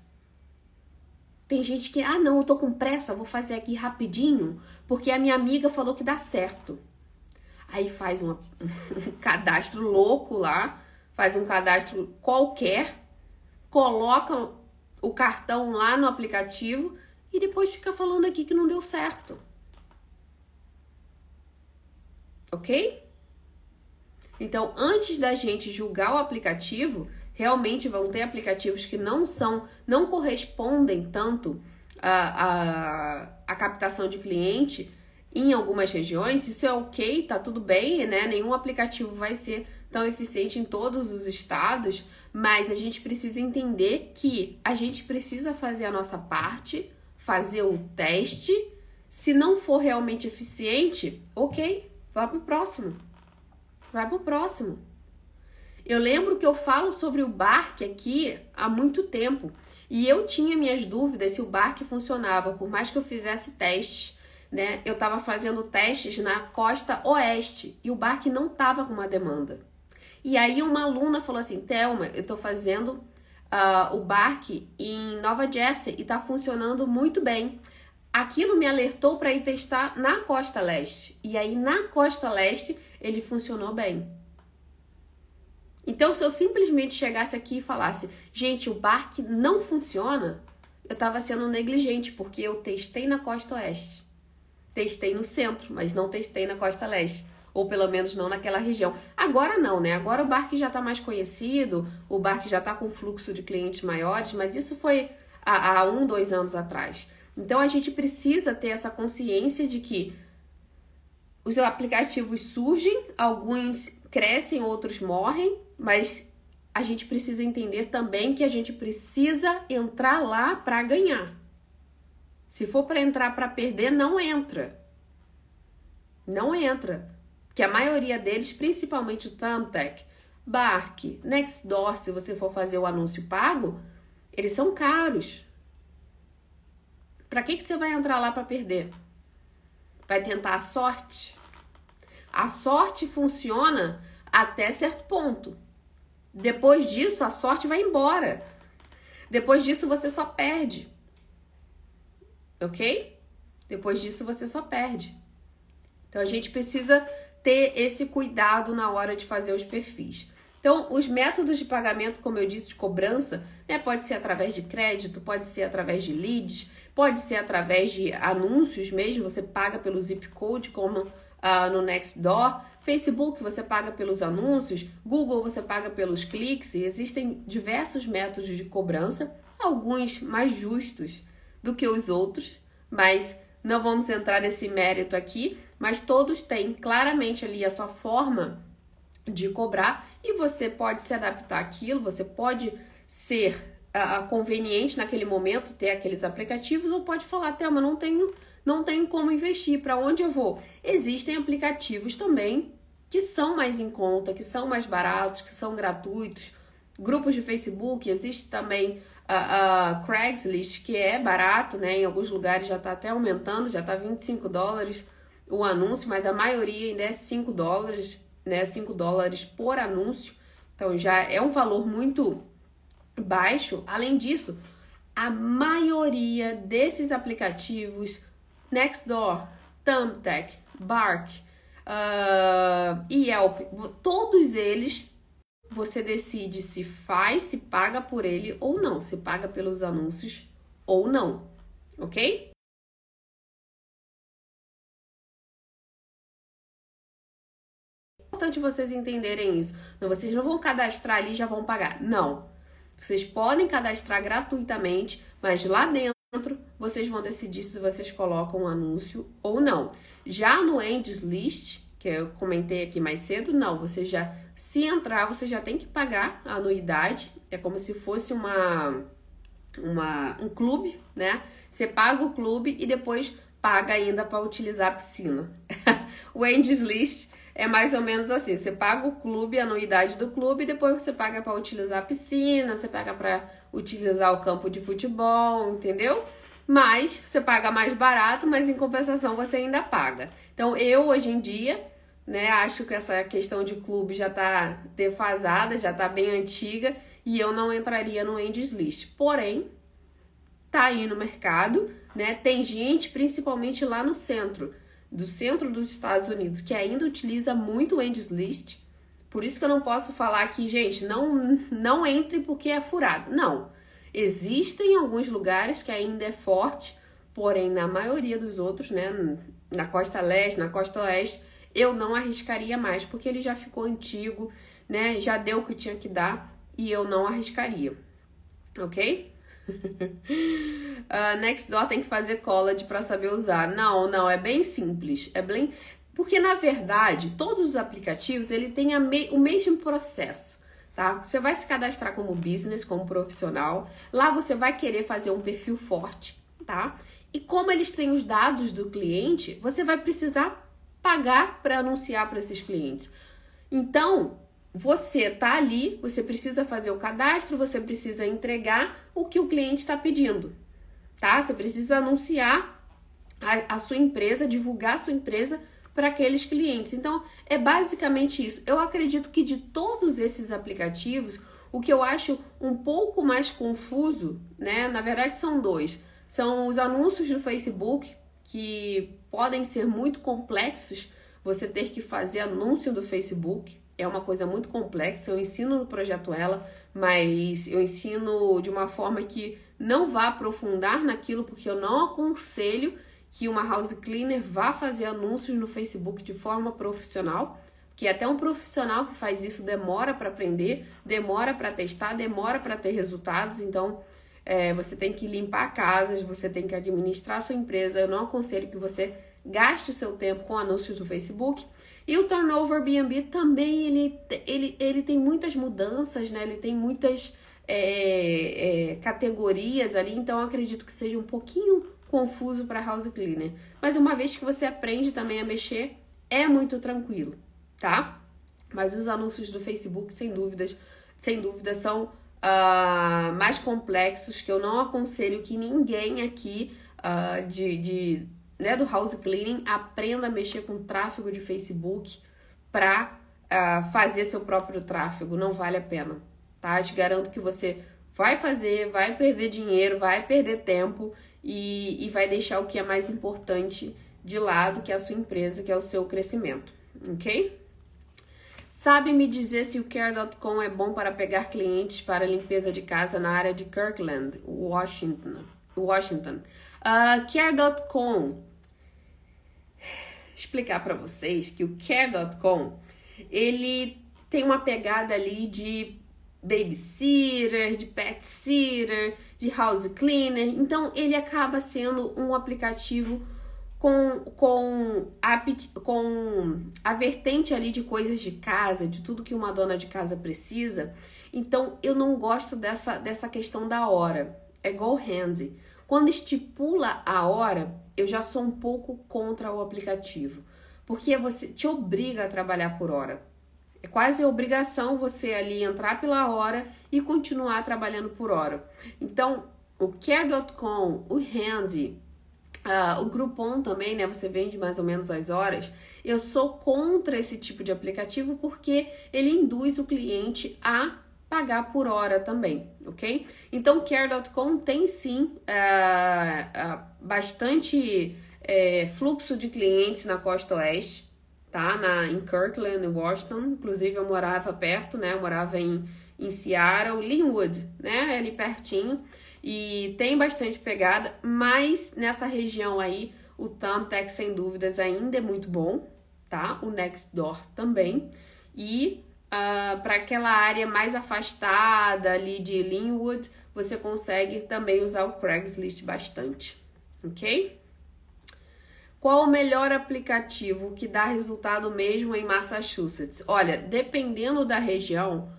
Tem gente que, ah, não, eu tô com pressa, vou fazer aqui rapidinho, porque a minha amiga falou que dá certo. Aí faz um *laughs* cadastro louco lá, faz um cadastro qualquer, coloca o cartão lá no aplicativo e depois fica falando aqui que não deu certo. Ok? Então, antes da gente julgar o aplicativo, realmente vão ter aplicativos que não são, não correspondem tanto à, à, à captação de cliente em algumas regiões. Isso é ok, tá tudo bem, né? Nenhum aplicativo vai ser tão eficiente em todos os estados, mas a gente precisa entender que a gente precisa fazer a nossa parte, fazer o teste. Se não for realmente eficiente, ok, vá pro próximo. Vai pro próximo. Eu lembro que eu falo sobre o Bark aqui há muito tempo. E eu tinha minhas dúvidas se o Bark funcionava, por mais que eu fizesse testes, né? Eu estava fazendo testes na costa oeste e o Bark não estava com uma demanda. E aí uma aluna falou assim: Thelma, eu estou fazendo uh, o Bark em Nova Jersey e está funcionando muito bem. Aquilo me alertou para ir testar na costa leste. E aí na costa leste ele funcionou bem. Então, se eu simplesmente chegasse aqui e falasse, gente, o barco não funciona, eu estava sendo negligente, porque eu testei na costa oeste. Testei no centro, mas não testei na costa leste. Ou pelo menos não naquela região. Agora não, né? Agora o barco já está mais conhecido, o barco já está com fluxo de clientes maiores, mas isso foi há, há um, dois anos atrás. Então a gente precisa ter essa consciência de que os aplicativos surgem, alguns crescem, outros morrem, mas a gente precisa entender também que a gente precisa entrar lá para ganhar. Se for para entrar para perder, não entra. Não entra. Que a maioria deles, principalmente o Thumbtack, Bark, Nextdoor, se você for fazer o anúncio pago, eles são caros. Para que, que você vai entrar lá para perder? Vai tentar a sorte? A sorte funciona até certo ponto. Depois disso, a sorte vai embora. Depois disso, você só perde. Ok? Depois disso, você só perde. Então, a gente precisa ter esse cuidado na hora de fazer os perfis. Então, os métodos de pagamento, como eu disse, de cobrança, né, pode ser através de crédito, pode ser através de leads, pode ser através de anúncios mesmo, você paga pelo zip code, como uh, no Nextdoor. Facebook você paga pelos anúncios, Google você paga pelos cliques e existem diversos métodos de cobrança, alguns mais justos do que os outros, mas não vamos entrar nesse mérito aqui, mas todos têm claramente ali a sua forma de cobrar e você pode se adaptar àquilo, você pode ser uh, conveniente naquele momento ter aqueles aplicativos ou pode falar, Thelma, não tenho não tenho como investir, para onde eu vou? Existem aplicativos também que são mais em conta, que são mais baratos, que são gratuitos. Grupos de Facebook, existe também a, Craigslist, que é barato, né? Em alguns lugares já está até aumentando, já está 25 dólares o anúncio, mas a maioria ainda é 5 dólares, né? 5 dólares por anúncio. Então já é um valor muito baixo. Além disso, a maioria desses aplicativos Nextdoor, Thumbtack, Bark uh, e Yelp, todos eles você decide se faz, se paga por ele ou não, se paga pelos anúncios ou não, ok? É importante vocês entenderem isso. Não, vocês não vão cadastrar ali e já vão pagar. Não. Vocês podem cadastrar gratuitamente, mas lá dentro, vocês vão decidir se vocês colocam um anúncio ou não. Já no Ends List, que eu comentei aqui mais cedo, não, você já se entrar, você já tem que pagar a anuidade, é como se fosse uma uma um clube, né? Você paga o clube e depois paga ainda para utilizar a piscina. *laughs* o Ends List é mais ou menos assim: você paga o clube, a anuidade do clube, depois você paga para utilizar a piscina, você paga para utilizar o campo de futebol, entendeu? Mas você paga mais barato, mas em compensação você ainda paga. Então eu hoje em dia, né, acho que essa questão de clube já tá defasada, já tá bem antiga e eu não entraria no Endes List. Porém, tá aí no mercado, né? Tem gente, principalmente lá no centro, do centro dos Estados Unidos, que ainda utiliza muito o Endes List por isso que eu não posso falar aqui, gente, não, não entre porque é furado. Não. Existem alguns lugares que ainda é forte, porém, na maioria dos outros, né, na costa leste, na costa oeste, eu não arriscaria mais, porque ele já ficou antigo, né, já deu o que tinha que dar e eu não arriscaria. Ok? *laughs* uh, Nextdoor tem que fazer college para saber usar. Não, não, é bem simples. É bem, Porque na verdade, todos os aplicativos ele tem me o mesmo processo, tá? Você vai se cadastrar como business, como profissional. Lá você vai querer fazer um perfil forte, tá? E como eles têm os dados do cliente, você vai precisar pagar para anunciar para esses clientes. Então, você tá ali, você precisa fazer o cadastro, você precisa entregar o que o cliente está pedindo, tá? Você precisa anunciar a, a sua empresa, divulgar a sua empresa para aqueles clientes. Então, é basicamente isso. Eu acredito que de todos esses aplicativos, o que eu acho um pouco mais confuso, né? Na verdade, são dois. São os anúncios do Facebook, que podem ser muito complexos. Você ter que fazer anúncio do Facebook é uma coisa muito complexa. Eu ensino no projeto Ela, mas eu ensino de uma forma que não vá aprofundar naquilo, porque eu não aconselho que uma house cleaner vá fazer anúncios no Facebook de forma profissional, que até um profissional que faz isso demora para aprender, demora para testar, demora para ter resultados. Então, é, você tem que limpar casas, você tem que administrar sua empresa. Eu não aconselho que você gaste o seu tempo com anúncios do Facebook. E o Turnover BNB também ele, ele, ele tem muitas mudanças, né? Ele tem muitas é, é, categorias ali, então acredito que seja um pouquinho confuso para house cleaner. Mas uma vez que você aprende também a mexer, é muito tranquilo, tá? Mas os anúncios do Facebook, sem dúvidas, sem dúvida, são uh, mais complexos que eu não aconselho que ninguém aqui uh, de, de né, do house cleaning aprenda a mexer com tráfego de Facebook para uh, ah, fazer seu próprio tráfego. Não vale a pena, tá? Eu te garanto que você vai fazer, vai perder dinheiro, vai perder tempo e, e vai deixar o que é mais importante de lado, que é a sua empresa, que é o seu crescimento, ok? Sabe me dizer se o Care.com é bom para pegar clientes para limpeza de casa na área de Kirkland, Washington? Washington. Uh, Care.com. Explicar para vocês que o Care.com ele tem uma pegada ali de babysitter, de pet sitter, de house cleaner. Então ele acaba sendo um aplicativo com, com, a, com a vertente ali de coisas de casa, de tudo que uma dona de casa precisa. Então eu não gosto dessa, dessa questão da hora. É igual handy. Quando estipula a hora, eu já sou um pouco contra o aplicativo. Porque você te obriga a trabalhar por hora. É quase obrigação você ali entrar pela hora e continuar trabalhando por hora. Então, o Care.com, o Handy, uh, o Groupon também, né? Você vende mais ou menos as horas. Eu sou contra esse tipo de aplicativo porque ele induz o cliente a pagar por hora também, ok? Então, Care.com tem sim uh, uh, bastante uh, fluxo de clientes na costa oeste tá? Na, em Kirkland, Washington. Inclusive, eu morava perto, né? Eu morava em, em Seattle, Linwood, né? Ali pertinho. E tem bastante pegada, mas nessa região aí, o Thumbtack, sem dúvidas, ainda é muito bom, tá? O Nextdoor também. E uh, ah, para aquela área mais afastada ali de Linwood, você consegue também usar o Craigslist bastante, ok? Qual o melhor aplicativo que dá resultado mesmo em Massachusetts? Olha, dependendo da região,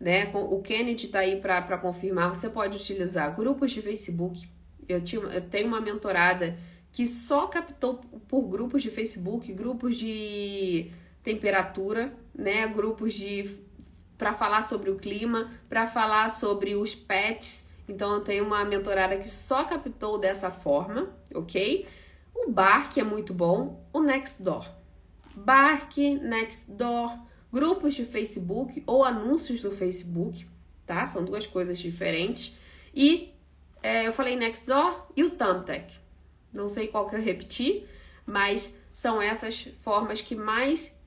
né? O Kennedy está aí para confirmar. Você pode utilizar grupos de Facebook. Eu, tinha, eu tenho uma mentorada que só captou por grupos de Facebook, grupos de temperatura, né? Grupos de para falar sobre o clima, para falar sobre os pets. Então eu tenho uma mentorada que só captou dessa forma, ok? O Bark é muito bom, o Nextdoor. Bark, Nextdoor, grupos de Facebook ou anúncios do Facebook, tá? São duas coisas diferentes. E é, eu falei Nextdoor e o Thumbtack. Não sei qual que eu repeti, mas são essas formas que mais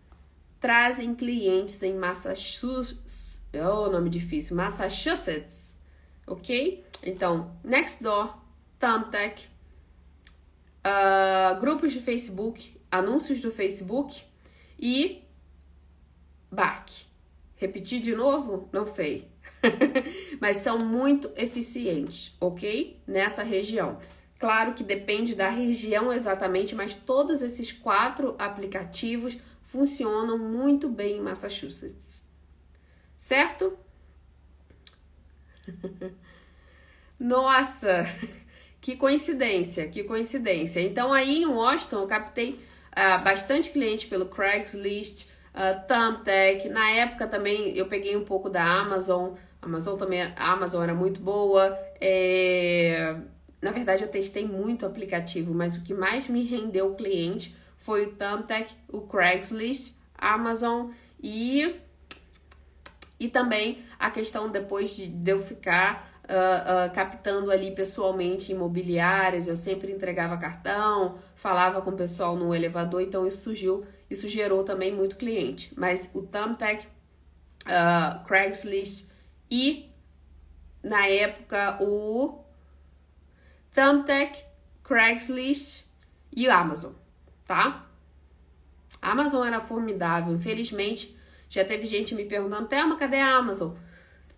trazem clientes em Massachusetts. Oh, nome difícil. Massachusetts. Ok? Então, Nextdoor, Thumbtack, uh, grupos de Facebook, anúncios do Facebook e Bark. Repetir de novo? Não sei. *laughs* Mas são muito eficientes, ok? Nessa região. Claro que depende da região exatamente, mas todos esses quatro aplicativos funcionam muito bem em Massachusetts. Certo? *laughs* Nossa, que coincidência, que coincidência. Então aí em Washington eu captei uh, bastante cliente pelo Craigslist, uh, Thumbtack. Na época também eu peguei um pouco da Amazon. A Amazon também, a Amazon era muito boa. É... Na verdade eu testei muito aplicativo, mas o que mais me rendeu cliente foi o Thumbtack, o Craigslist, Amazon e e também a questão depois de, de eu ficar uh, captando ali pessoalmente imobiliárias, eu sempre entregava cartão, falava com o pessoal no elevador, então isso surgiu, isso gerou também muito cliente. Mas o Thumbtack, uh, Craigslist e na época o Thumbtack, Craigslist e Amazon, tá? A Amazon era formidável, infelizmente já teve gente me perguntando, Thelma, cadê a Amazon?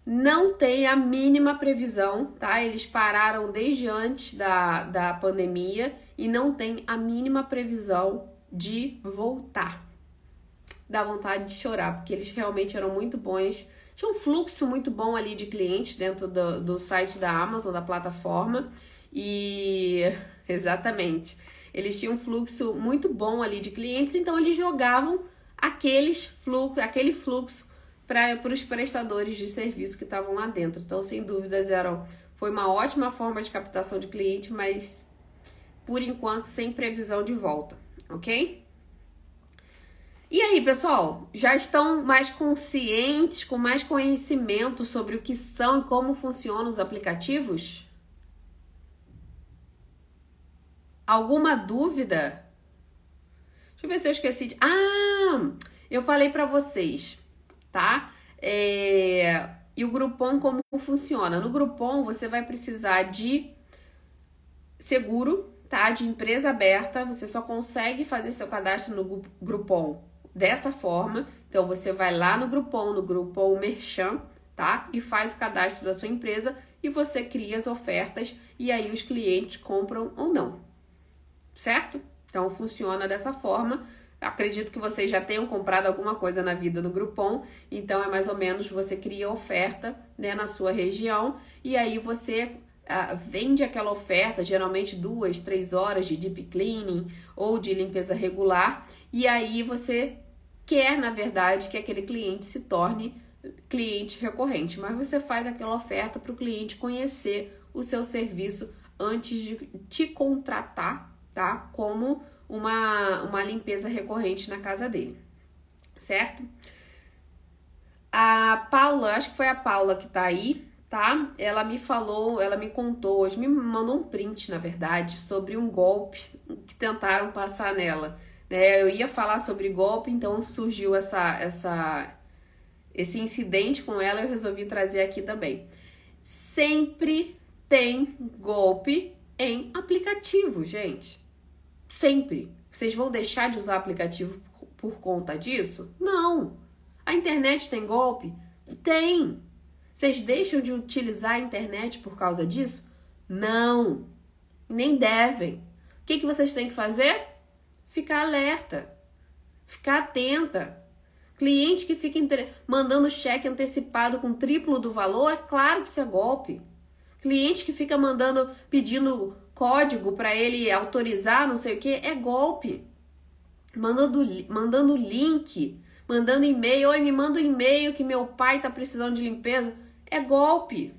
Não tem a mínima previsão, tá? Eles pararam desde antes da, da pandemia e não tem a mínima previsão de voltar. Dá vontade de chorar, porque eles realmente eram muito bons. Tinha um fluxo muito bom ali de clientes dentro do, do site da Amazon, da plataforma. E *laughs* exatamente, eles tinham um fluxo muito bom ali de clientes, então eles jogavam aqueles fluxo, aquele fluxo para os prestadores de serviço que estavam lá dentro. Então, sem dúvidas, eram, foi uma ótima forma de captação de cliente, mas por enquanto sem previsão de volta, ok? E aí, pessoal, já estão mais conscientes, com mais conhecimento sobre o que são e como funcionam os aplicativos? Alguma dúvida? Deixa eu ver se eu esqueci de. Ah! Eu falei para vocês tá? É... E o Groupon como funciona? No Groupon você vai precisar de seguro, tá? De empresa aberta. Você só consegue fazer seu cadastro no Groupon dessa forma. Então você vai lá no Groupon, no Groupon Merchan, tá? E faz o cadastro da sua empresa e você cria as ofertas e aí os clientes compram ou não. Certo? Então funciona dessa forma. Acredito que vocês já tenham comprado alguma coisa na vida no Groupon, então é mais ou menos você cria oferta né, na sua região. E aí você ah, vende aquela oferta, geralmente duas, três horas de deep cleaning ou de limpeza regular, e aí você quer, na verdade, que aquele cliente se torne cliente recorrente, mas você faz aquela oferta para o cliente conhecer o seu serviço antes de te contratar, tá? Como uma, uma limpeza recorrente na casa dele, certo? A Paula, acho que foi a Paula que tá aí, tá? Ela me falou, ela me contou, hoje me mandou um print, na verdade, sobre um golpe que tentaram passar nela. Né? Eu ia falar sobre golpe, então surgiu essa, essa, esse incidente com ela, eu resolvi trazer aqui também. Sempre tem golpe em aplicativo, gente. Sempre. Vocês vão deixar de usar aplicativo por, conta disso? Não. A internet tem golpe? Tem. Vocês deixam de utilizar a internet por causa disso? Não. Nem devem. O que, que vocês têm que fazer? Ficar alerta. Ficar atenta. Cliente que fica mandando cheque antecipado com triplo do valor, é claro que isso é golpe. Cliente que fica mandando, pedindo código para ele autorizar, não sei o que, é golpe. Mandando, mandando link, mandando e-mail, oi, me manda um e-mail que meu pai tá precisando de limpeza, é golpe.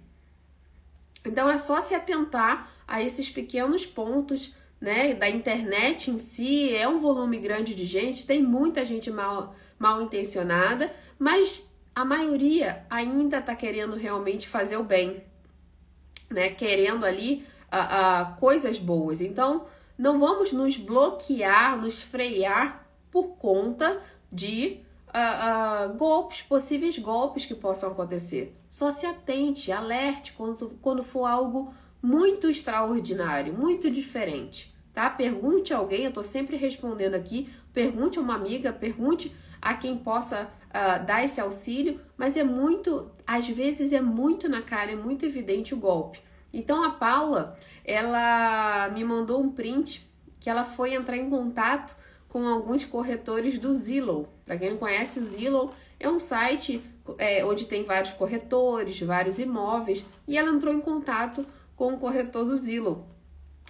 Então é só se atentar a esses pequenos pontos, né, da internet em si, é um volume grande de gente, tem muita gente mal, mal intencionada, mas a maioria ainda tá querendo realmente fazer o bem, né, querendo ali a, a coisas boas. Então, não vamos nos bloquear, nos frear por conta de golpes, possíveis golpes que possam acontecer. Só se atente, alerte quando, quando for algo muito extraordinário, muito diferente. Tá? Pergunte a alguém, eu estou sempre respondendo aqui. Pergunte a uma amiga, pergunte a quem possa uh, dar esse auxílio, mas é muito, às vezes é muito na cara, é muito evidente o golpe. Então a Paula, ela me mandou um print que ela foi entrar em contato com alguns corretores do Zillow. Para quem não conhece, o Zillow é um site é, onde tem vários corretores, vários imóveis, e ela entrou em contato com o corretor do Zillow.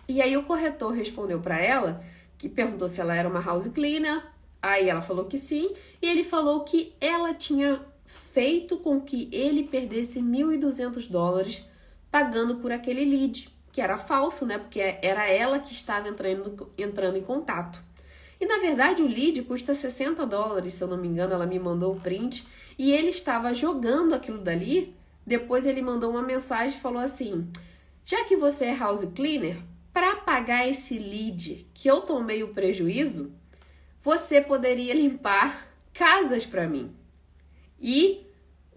E aí o corretor respondeu para ela que perguntou se ela era uma house cleaner. Aí ela falou que sim, e ele falou que ela tinha feito com que ele perdesse 1.200 dólares pagando por aquele lead, que era falso, né? Porque era ela que estava entrando, entrando em contato. E na verdade o lead custa 60 dólares, se eu não me engano, ela me mandou o print, e ele estava jogando aquilo dali. Depois ele mandou uma mensagem e falou assim: Já que você é house cleaner, para pagar esse lead que eu tomei o prejuízo, você poderia limpar casas para mim e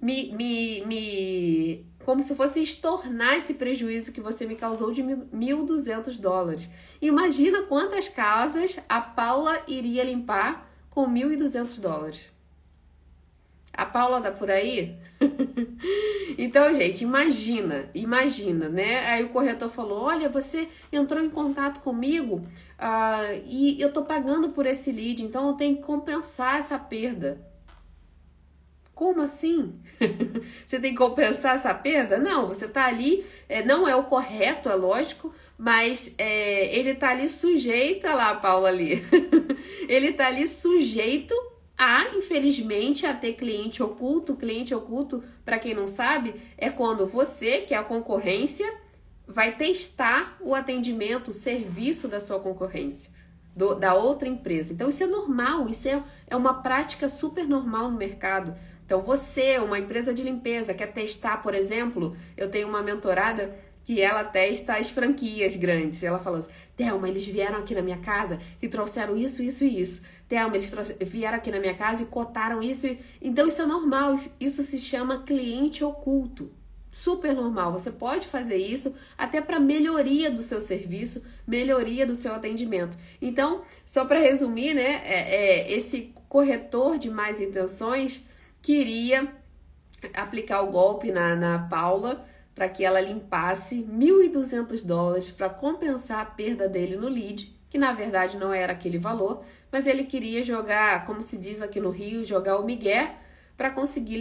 me, me, me como se fosse estornar esse prejuízo que você me causou de 1.200 dólares. Imagina quantas casas a Paula iria limpar com 1.200 dólares. A Paula tá por aí? *laughs* então, gente, imagina, imagina, né? Aí o corretor falou: Olha, você entrou em contato comigo uh, e eu tô pagando por esse lead, então eu tenho que compensar essa perda. Como assim? *laughs* você tem que compensar essa perda? Não, você tá ali, é, não é o correto, é lógico, mas é, ele tá ali sujeito, olha lá a Paula ali, *laughs* ele tá ali sujeito a, infelizmente, a ter cliente oculto. Cliente oculto, para quem não sabe, é quando você, que é a concorrência, vai testar o atendimento, o serviço da sua concorrência, do, da outra empresa. Então, isso é normal, isso é, é uma prática super normal no mercado. Então, você, uma empresa de limpeza, quer testar, por exemplo, eu tenho uma mentorada que ela testa as franquias grandes. Ela falou assim: Thelma, eles vieram aqui na minha casa e trouxeram isso, isso e isso. Thelma, eles vieram aqui na minha casa e cotaram isso. E... Então isso é normal, isso se chama cliente oculto. Super normal. Você pode fazer isso até para melhoria do seu serviço, melhoria do seu atendimento. Então, só para resumir, né, é, é, esse corretor de mais intenções queria aplicar o golpe na, na Paula para que ela limpasse 1.200 dólares para compensar a perda dele no lead, que na verdade não era aquele valor, mas ele queria jogar, como se diz aqui no Rio, jogar o migué para conseguir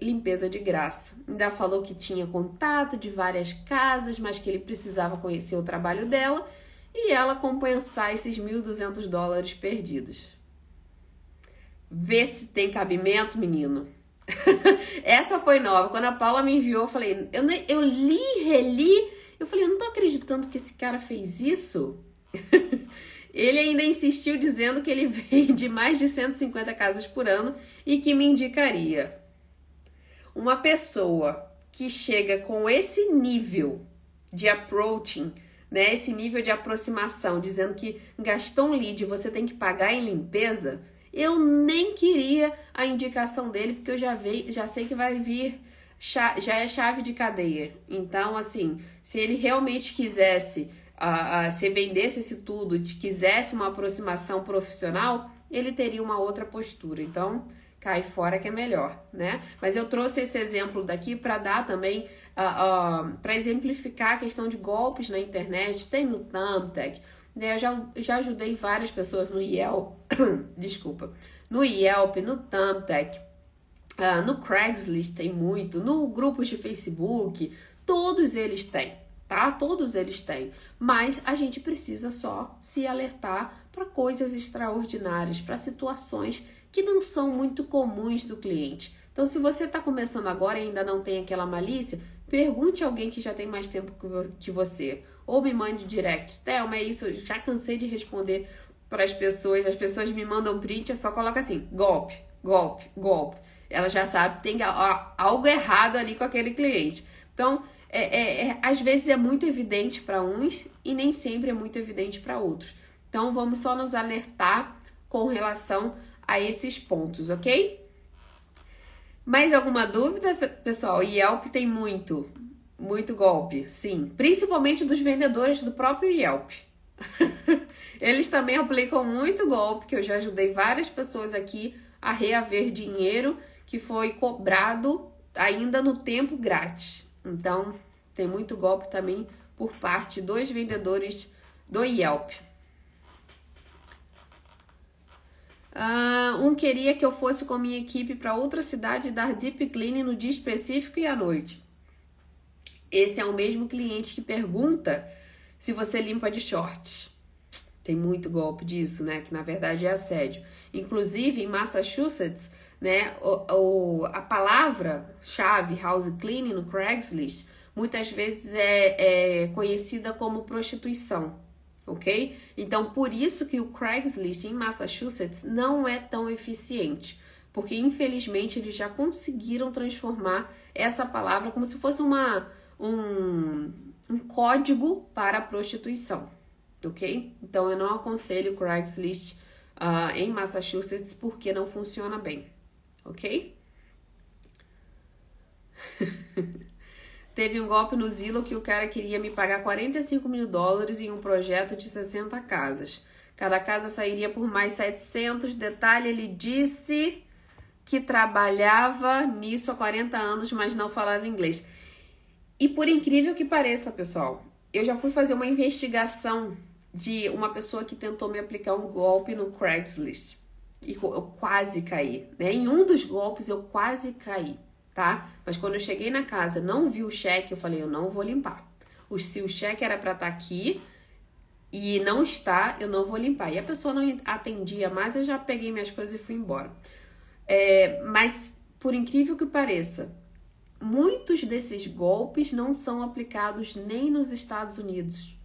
limpeza de graça. Ainda falou que tinha contato de várias casas, mas que ele precisava conhecer o trabalho dela e ela compensar esses 1.200 dólares perdidos. Vê se tem cabimento, menino. *laughs* Essa foi nova. Quando a Paula me enviou, eu falei, eu, eu li, reli, eu falei, eu não tô acreditando que esse cara fez isso. *laughs* Ele ainda insistiu dizendo que ele *laughs* vende mais de 150 casas por ano e que me indicaria. Uma pessoa que chega com esse nível de approaching, né, esse nível de aproximação, dizendo que gastou um lead você tem que pagar em limpeza, eu nem queria a indicação dele, porque eu já, vi, já sei que vai vir, já é chave de cadeia. Então, assim, se ele realmente quisesse a, a, se vendesse esse tudo, quisesse uma aproximação profissional, ele teria uma outra postura. Então, cai fora que é melhor, né? Mas eu trouxe esse exemplo daqui para dar também, uh, uh, para exemplificar a questão de golpes na internet. Tem no Thumbtack, né? Eu já, já ajudei várias pessoas no Yelp, *coughs* desculpa, no Yelp, no Thumbtack, uh, no Craigslist tem muito, no grupos de Facebook, todos eles têm tá? Todos eles têm, mas a gente precisa só se alertar para coisas extraordinárias, para situações que não são muito comuns do cliente. Então, se você está começando agora e ainda não tem aquela malícia, pergunte a alguém que já tem mais tempo que você. Ou me mande direct. Thelma, é isso, eu já cansei de responder para as pessoas. As pessoas me mandam print, é só coloca assim: golpe, golpe, golpe. Ela já sabe que tem algo errado ali com aquele cliente. Então, é, é, é, às vezes é muito evidente para uns e nem sempre é muito evidente para outros. Então vamos só nos alertar com relação a esses pontos, ok? Mais alguma dúvida, pessoal? Yelp tem muito, muito golpe, sim. Principalmente dos vendedores do próprio Yelp. *laughs* Eles também aplicam muito golpe, que eu já ajudei várias pessoas aqui a reaver dinheiro que foi cobrado ainda no tempo grátis. Então, tem muito golpe também por parte dos vendedores do Yelp. Uh, um queria que eu fosse com minha equipe para outra cidade dar deep cleaning no dia específico e à noite. Esse é o mesmo cliente que pergunta se você limpa de shorts. Tem muito golpe disso, né? Que na verdade é assédio. Inclusive em Massachusetts, né? O, o a palavra-chave house cleaning no Craigslist muitas vezes é, é conhecida como prostituição ok? Então, por isso que o Craigslist em Massachusetts não é tão eficiente, porque infelizmente eles já conseguiram transformar essa palavra como se fosse uma, um, um código para a prostituição, ok? Então, eu não aconselho o Craigslist uh, em Massachusetts porque não funciona bem, ok? *laughs* Teve um golpe no Zillow que o cara queria me pagar 45 mil dólares em um projeto de 60 casas. Cada casa sairia por mais 700. Detalhe, ele disse que trabalhava nisso há 40 anos, mas não falava inglês. E por incrível que pareça, pessoal, eu já fui fazer uma investigação de uma pessoa que tentou me aplicar um golpe no Craigslist. E eu quase caí. Né? Em um dos golpes eu quase caí tá? Mas quando eu cheguei na casa, não vi o cheque, eu falei, eu não vou limpar. O, se o cheque era para estar tá aqui e não está, eu não vou limpar. E a pessoa não atendia mais, eu já peguei minhas coisas e fui embora. É, mas, por incrível que pareça, muitos desses golpes não são aplicados nem nos Estados Unidos.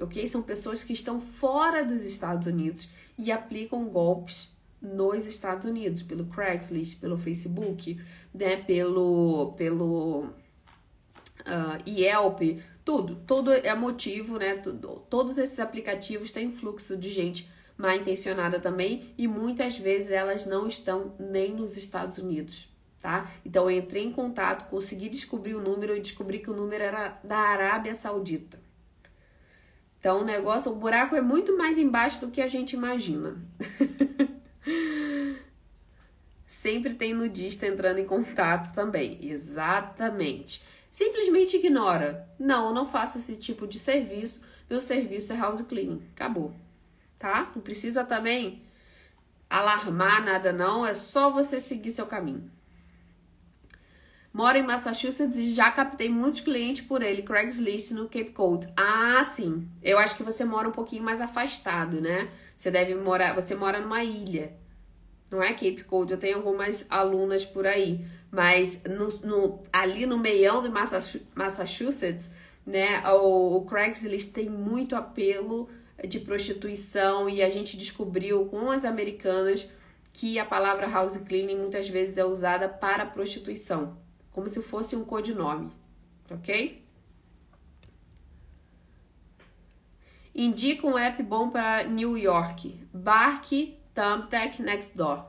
Ok? São pessoas que estão fora dos Estados Unidos e aplicam golpes nos Estados Unidos, pelo Craigslist, pelo Facebook, né, pelo, pelo uh, Yelp, tudo, todo é motivo, né, tudo, todos esses aplicativos têm fluxo de gente mal intencionada também e muitas vezes elas não estão nem nos Estados Unidos, tá? Então eu entrei em contato, consegui descobrir o número e descobri que o número era da Arábia Saudita. Então o negócio, o buraco é muito mais embaixo do que a gente imagina. *laughs* Sempre tem nudista entrando em contato também. Exatamente. Simplesmente ignora. Não, eu não faço esse tipo de serviço. Meu serviço é house cleaning. Acabou. Tá? Não precisa também alarmar nada, não. É só você seguir seu caminho. Moro em Massachusetts e já captei muitos clientes por ele, Craigslist no Cape Cod. Ah, sim. Eu acho que você mora um pouquinho mais afastado, né? Você deve morar, você mora numa ilha. Não é Cape Cod, eu tenho algumas alunas por aí, mas no, no ali no meião de Massachusetts, né, o, o Craigslist tem muito apelo de prostituição e a gente descobriu com as americanas que a palavra house cleaning muitas vezes é usada para prostituição, como se fosse um codinome, ok? Indica um app bom para New York. Bark Thumbtack Nextdoor.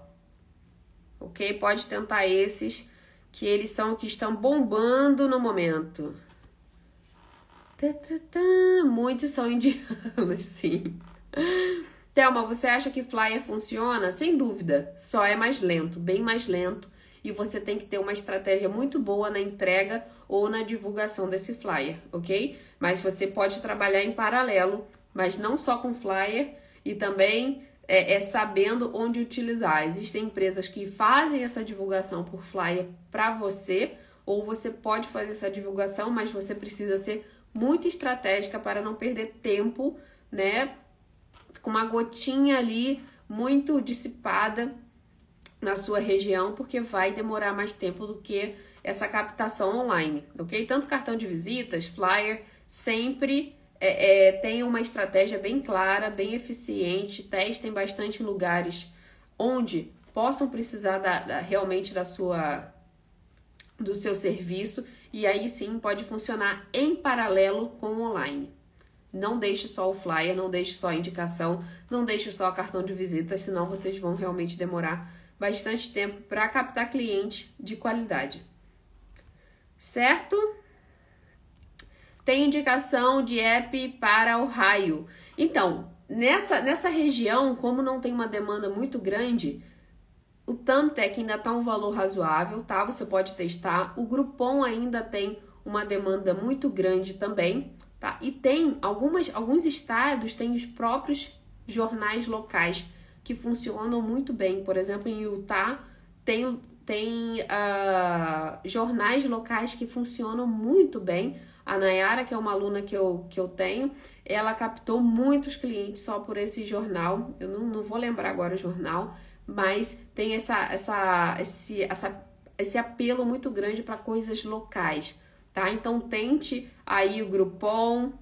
Ok? Pode tentar esses, que eles são que estão bombando no momento. Muitos são indianos, *laughs* sim. Thelma, você acha que Flyer funciona? Sem dúvida. Só é mais lento, bem mais lento. E você tem que ter uma estratégia muito boa na entrega ou na divulgação desse flyer, ok? Mas você pode trabalhar em paralelo, mas não só com flyer e também é, é sabendo onde utilizar. Existem empresas que fazem essa divulgação por flyer para você, ou você pode fazer essa divulgação, mas você precisa ser muito estratégica para não perder tempo, né? Com uma gotinha ali muito dissipada na sua região, porque vai demorar mais tempo do que essa captação online, ok? Tanto cartão de visitas, flyer, sempre é, é, tem uma estratégia bem clara, bem eficiente, testem bastante lugares onde possam precisar da, da, realmente da sua do seu serviço e aí sim pode funcionar em paralelo com o online. Não deixe só o flyer, não deixe só a indicação, não deixe só o cartão de visita, senão vocês vão realmente demorar bastante tempo para captar cliente de qualidade. Certo? Tem indicação de app para o raio. Então, nessa, nessa região, como não tem uma demanda muito grande, o Thumbtack ainda está um valor razoável, tá? Você pode testar. O Groupon ainda tem uma demanda muito grande também, tá? E tem algumas, alguns estados têm os próprios jornais locais que funcionam muito bem. Por exemplo, em Utah tem, tem uh, jornais locais que funcionam muito bem. A Nayara, que é uma aluna que eu, que eu tenho, ela captou muitos clientes só por esse jornal. Eu não, não vou lembrar agora o jornal, mas tem essa, essa, esse, essa, esse apelo muito grande para coisas locais, tá? Então tente aí o Groupon,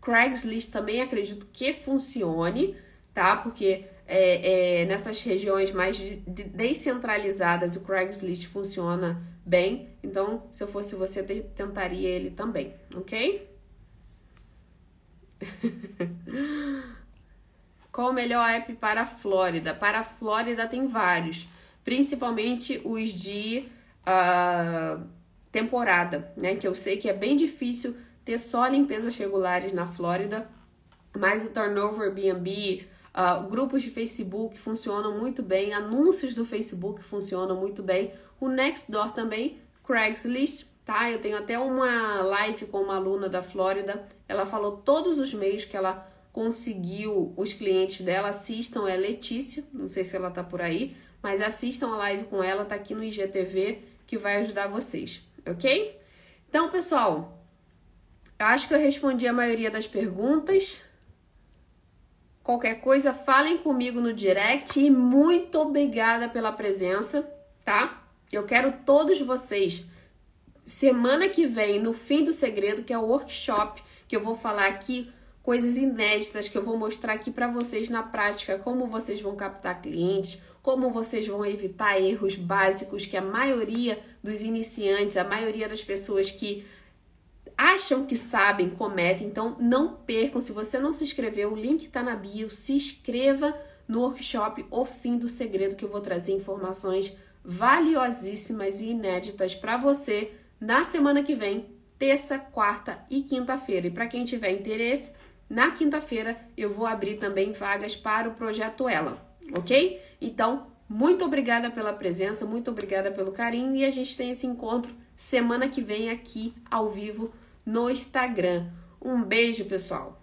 Craigslist também acredito que funcione, tá? Porque é, é, nessas regiões mais descentralizadas o Craigslist funciona bem. Então, se eu fosse você, tentaria ele também, ok? *laughs* Qual o melhor app para a Flórida? Para a Flórida tem vários, principalmente os de uh, temporada, né? Que eu sei que é bem difícil ter só limpezas regulares na Flórida, mas o Turnover Airbnb, uh, grupos de Facebook funcionam muito bem, anúncios do Facebook funcionam muito bem, o Nextdoor também, Craigslist, tá? Eu tenho até uma live com uma aluna da Flórida, ela falou todos os meios que ela conseguiu os clientes dela, assistam, é Letícia, não sei se ela tá por aí, mas assistam a live com ela, tá aqui no IGTV, que vai ajudar vocês, ok? Então, pessoal, acho que eu respondi a maioria das perguntas. Qualquer coisa, falem comigo no direct e muito obrigada pela presença, tá? Eu quero todos vocês semana que vem, no fim do segredo, que é o workshop, que eu vou falar aqui coisas inéditas que eu vou mostrar aqui para vocês na prática, como vocês vão captar clientes, como vocês vão evitar erros básicos que a maioria dos iniciantes, a maioria das pessoas que acham que sabem cometem. Então, não percam. Se você não se inscreveu, o link está na bio. Se inscreva no workshop O Fim do Segredo, que eu vou trazer informações valiosíssimas e inéditas para você na semana que vem, terça, quarta e quinta-feira. E para quem tiver interesse, na quinta-feira eu vou abrir também vagas para o projeto Ela, ok? Então, muito obrigada pela presença, muito obrigada pelo carinho e a gente tem esse encontro semana que vem aqui ao vivo no Instagram. Um beijo, pessoal!